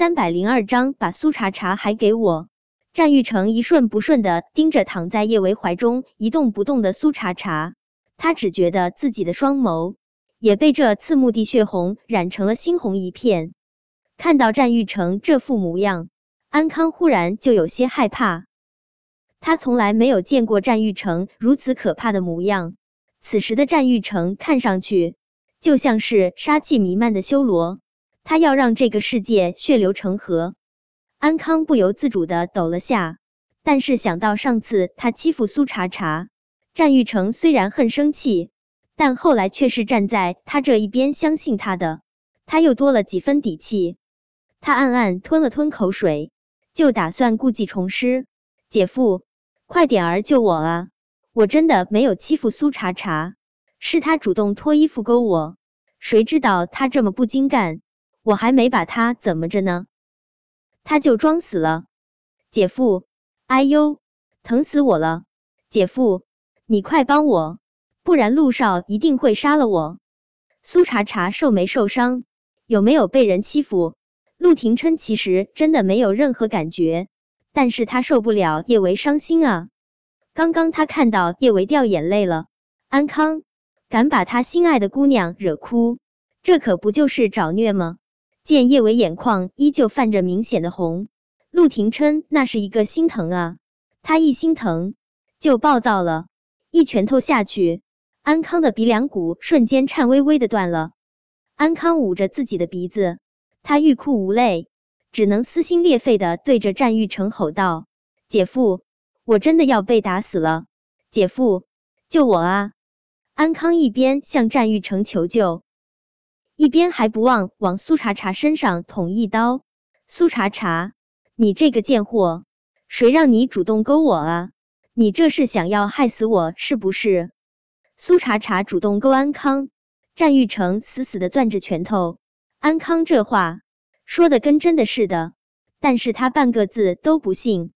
三百零二章，把苏茶茶还给我。战玉成一瞬不瞬的盯着躺在叶维怀中一动不动的苏茶茶，他只觉得自己的双眸也被这刺目的血红染成了猩红一片。看到战玉成这副模样，安康忽然就有些害怕。他从来没有见过战玉成如此可怕的模样。此时的战玉成看上去就像是杀气弥漫的修罗，他要让这个世界血流成河。安康不由自主的抖了下，但是想到上次他欺负苏茶茶，战玉成虽然很生气，但后来却是站在他这一边，相信他的，他又多了几分底气。他暗暗吞了吞口水，就打算故技重施。姐夫，快点儿救我啊！我真的没有欺负苏茶茶，是他主动脱衣服勾我，谁知道他这么不经干，我还没把他怎么着呢。他就装死了，姐夫，哎呦，疼死我了！姐夫，你快帮我，不然陆少一定会杀了我。苏茶茶受没受伤？有没有被人欺负？陆廷琛其实真的没有任何感觉，但是他受不了叶维伤心啊！刚刚他看到叶维掉眼泪了，安康敢把他心爱的姑娘惹哭，这可不就是找虐吗？见叶伟眼眶依旧泛着明显的红，陆廷琛那是一个心疼啊！他一心疼就暴躁了，一拳头下去，安康的鼻梁骨瞬间颤巍巍的断了。安康捂着自己的鼻子，他欲哭无泪，只能撕心裂肺的对着战玉成吼道：“姐夫，我真的要被打死了！姐夫，救我啊！”安康一边向战玉成求救。一边还不忘往苏茶茶身上捅一刀。苏茶茶，你这个贱货，谁让你主动勾我啊？你这是想要害死我是不是？苏茶茶主动勾安康，战玉成死死的攥着拳头。安康这话说的跟真的似的，但是他半个字都不信。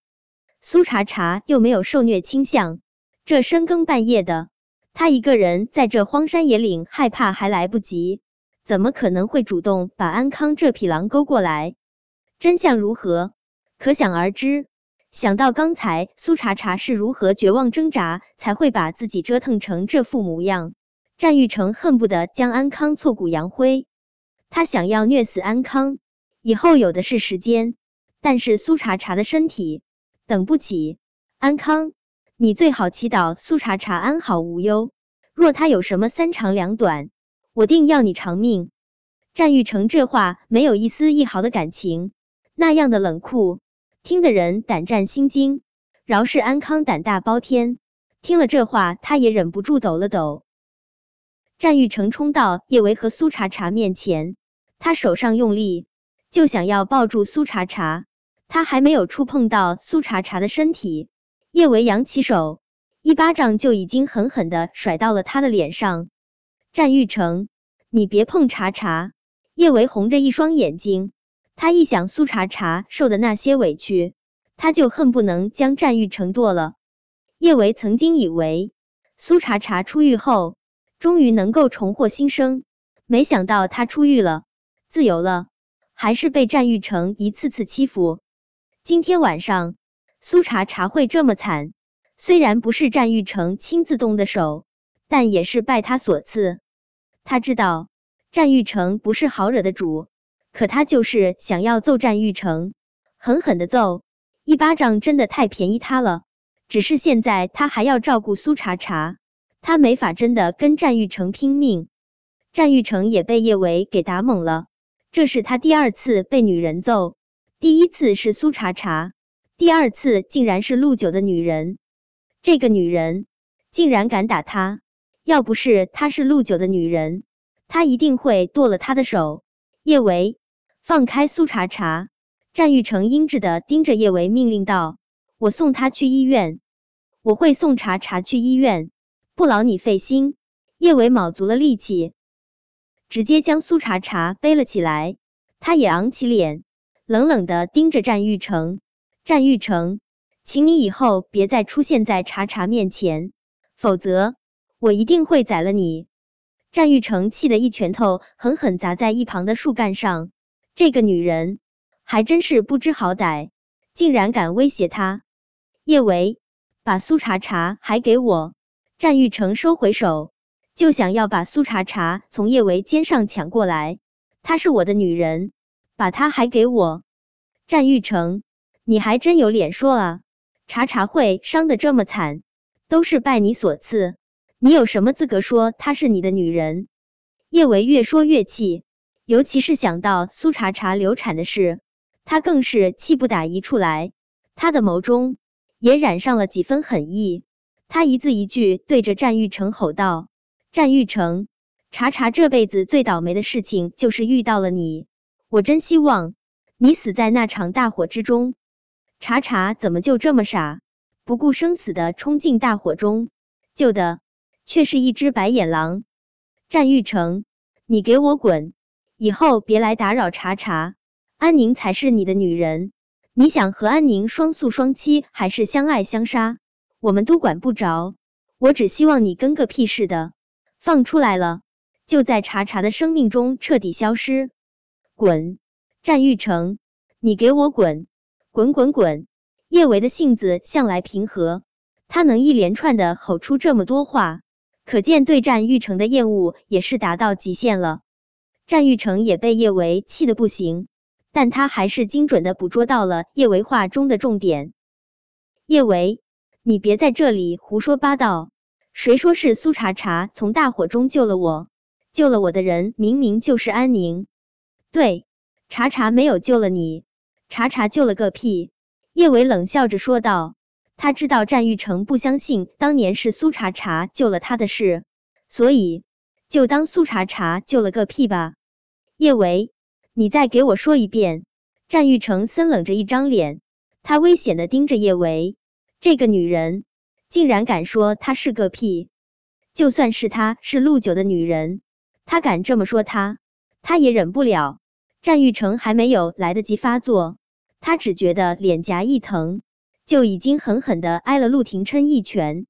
苏茶茶又没有受虐倾向，这深更半夜的，他一个人在这荒山野岭，害怕还来不及。怎么可能会主动把安康这匹狼勾过来？真相如何，可想而知。想到刚才苏茶茶是如何绝望挣扎，才会把自己折腾成这副模样，战玉成恨不得将安康挫骨扬灰。他想要虐死安康，以后有的是时间。但是苏茶茶的身体等不起。安康，你最好祈祷苏茶茶安好无忧。若他有什么三长两短，我定要你偿命！战玉成这话没有一丝一毫的感情，那样的冷酷，听的人胆战心惊。饶是安康胆大包天，听了这话，他也忍不住抖了抖。战玉成冲到叶维和苏茶茶面前，他手上用力，就想要抱住苏茶茶。他还没有触碰到苏茶茶的身体，叶维扬起手，一巴掌就已经狠狠的甩到了他的脸上。战玉成，你别碰茶茶！叶维红着一双眼睛，他一想苏茶茶受的那些委屈，他就恨不能将战玉成剁了。叶维曾经以为苏茶茶出狱后，终于能够重获新生，没想到他出狱了，自由了，还是被战玉成一次次欺负。今天晚上苏茶茶会这么惨，虽然不是战玉成亲自动的手，但也是拜他所赐。他知道战玉成不是好惹的主，可他就是想要揍战玉成，狠狠的揍一巴掌，真的太便宜他了。只是现在他还要照顾苏茶茶，他没法真的跟战玉成拼命。战玉成也被叶维给打懵了，这是他第二次被女人揍，第一次是苏茶茶，第二次竟然是陆九的女人。这个女人竟然敢打他！要不是她是陆九的女人，他一定会剁了她的手。叶维，放开苏茶茶！战玉成阴质的盯着叶维，命令道：“我送他去医院，我会送茶茶去医院，不劳你费心。”叶维卯足了力气，直接将苏茶茶背了起来。他也昂起脸，冷冷的盯着战玉成：“战玉成，请你以后别再出现在茶茶面前，否则……”我一定会宰了你！战玉成气得一拳头狠狠砸在一旁的树干上。这个女人还。真是不知好歹，竟然敢威胁他。叶维，把苏茶茶还给我！战玉成收回手，就想要把苏茶茶从叶维肩上抢过来。她是我的女人，把她还给我！战玉成，你还真有脸说啊！茶茶会伤得这么惨，都是拜你所赐，你有什么资格说她是你的女人？叶维越说越气，尤其是想到苏茶茶流产的事，他更是气不打一处来，他的眸中。也染上了几分狠意，他一字一句对着战玉成吼道：“战玉成，查查这辈子最倒霉的事情就是遇到了你，我真希望你死在那场大火之中。”查查怎么就这么傻，不顾生死的冲进大火中，救的却是一只白眼狼。战玉成，你给我滚！以后别来打扰查查，安宁才是你的女人。你想和安宁双宿双栖，还是相爱相杀？我们都管不着。我只希望你跟个屁似的，放出来了，就在茶茶的生命中彻底消失。滚！战玉成，你给我滚！滚滚滚！叶维的性子向来平和，他能一连串的吼出这么多话，可见对战玉成的厌恶也是达到极限了。战玉成也被叶维气得不行。但他还是精准的捕捉到了叶维话中的重点。叶维，你别在这里胡说八道！谁说是苏茶茶从大火中救了我？救了我的人明明就是安宁。对，茶茶没有救了你，茶茶救了个屁！叶维冷笑着说道。他知道战玉成不相信当年是苏茶茶救了他的事，所以就当苏茶茶救了个屁吧。叶维。你再给我说一遍！战玉成森冷着一张脸，他危险的盯着叶维。这个女人竟然敢说她是个屁！就算是她是陆九的女人，她敢这么说她，他也忍不了。战玉成还没有来得及发作，他只觉得脸颊一疼，就已经狠狠的挨了陆廷琛一拳。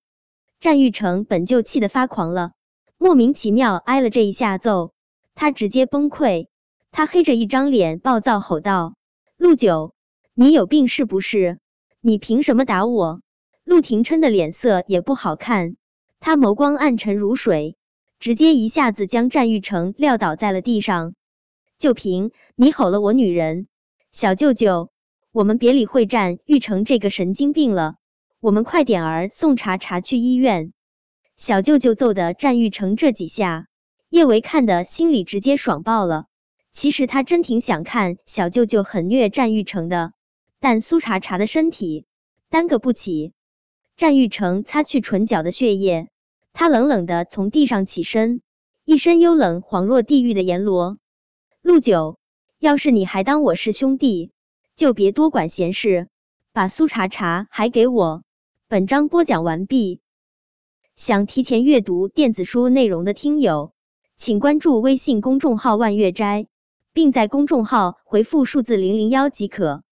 战玉成本就气得发狂了，莫名其妙挨了这一下揍，他直接崩溃。他黑着一张脸，暴躁吼道：“陆九，你有病是不是？你凭什么打我？”陆廷琛的脸色也不好看，他眸光暗沉如水，直接一下子将战玉成撂倒在了地上。就凭你吼了我女人，小舅舅，我们别理会战玉成这个神经病了，我们快点儿送茶茶去医院。小舅舅揍的战玉成这几下，叶维看的心里直接爽爆了。其实他真挺想看小舅舅狠虐战玉成的，但苏茶茶的身体耽搁不起。战玉成擦去唇角的血液，他冷冷的从地上起身，一身幽冷，恍若地狱的阎罗。陆九，要是你还当我是兄弟，就别多管闲事，把苏茶茶还给我。本章播讲完毕。想提前阅读电子书内容的听友，请关注微信公众号万月斋。并在公众号回复数字零零幺即可。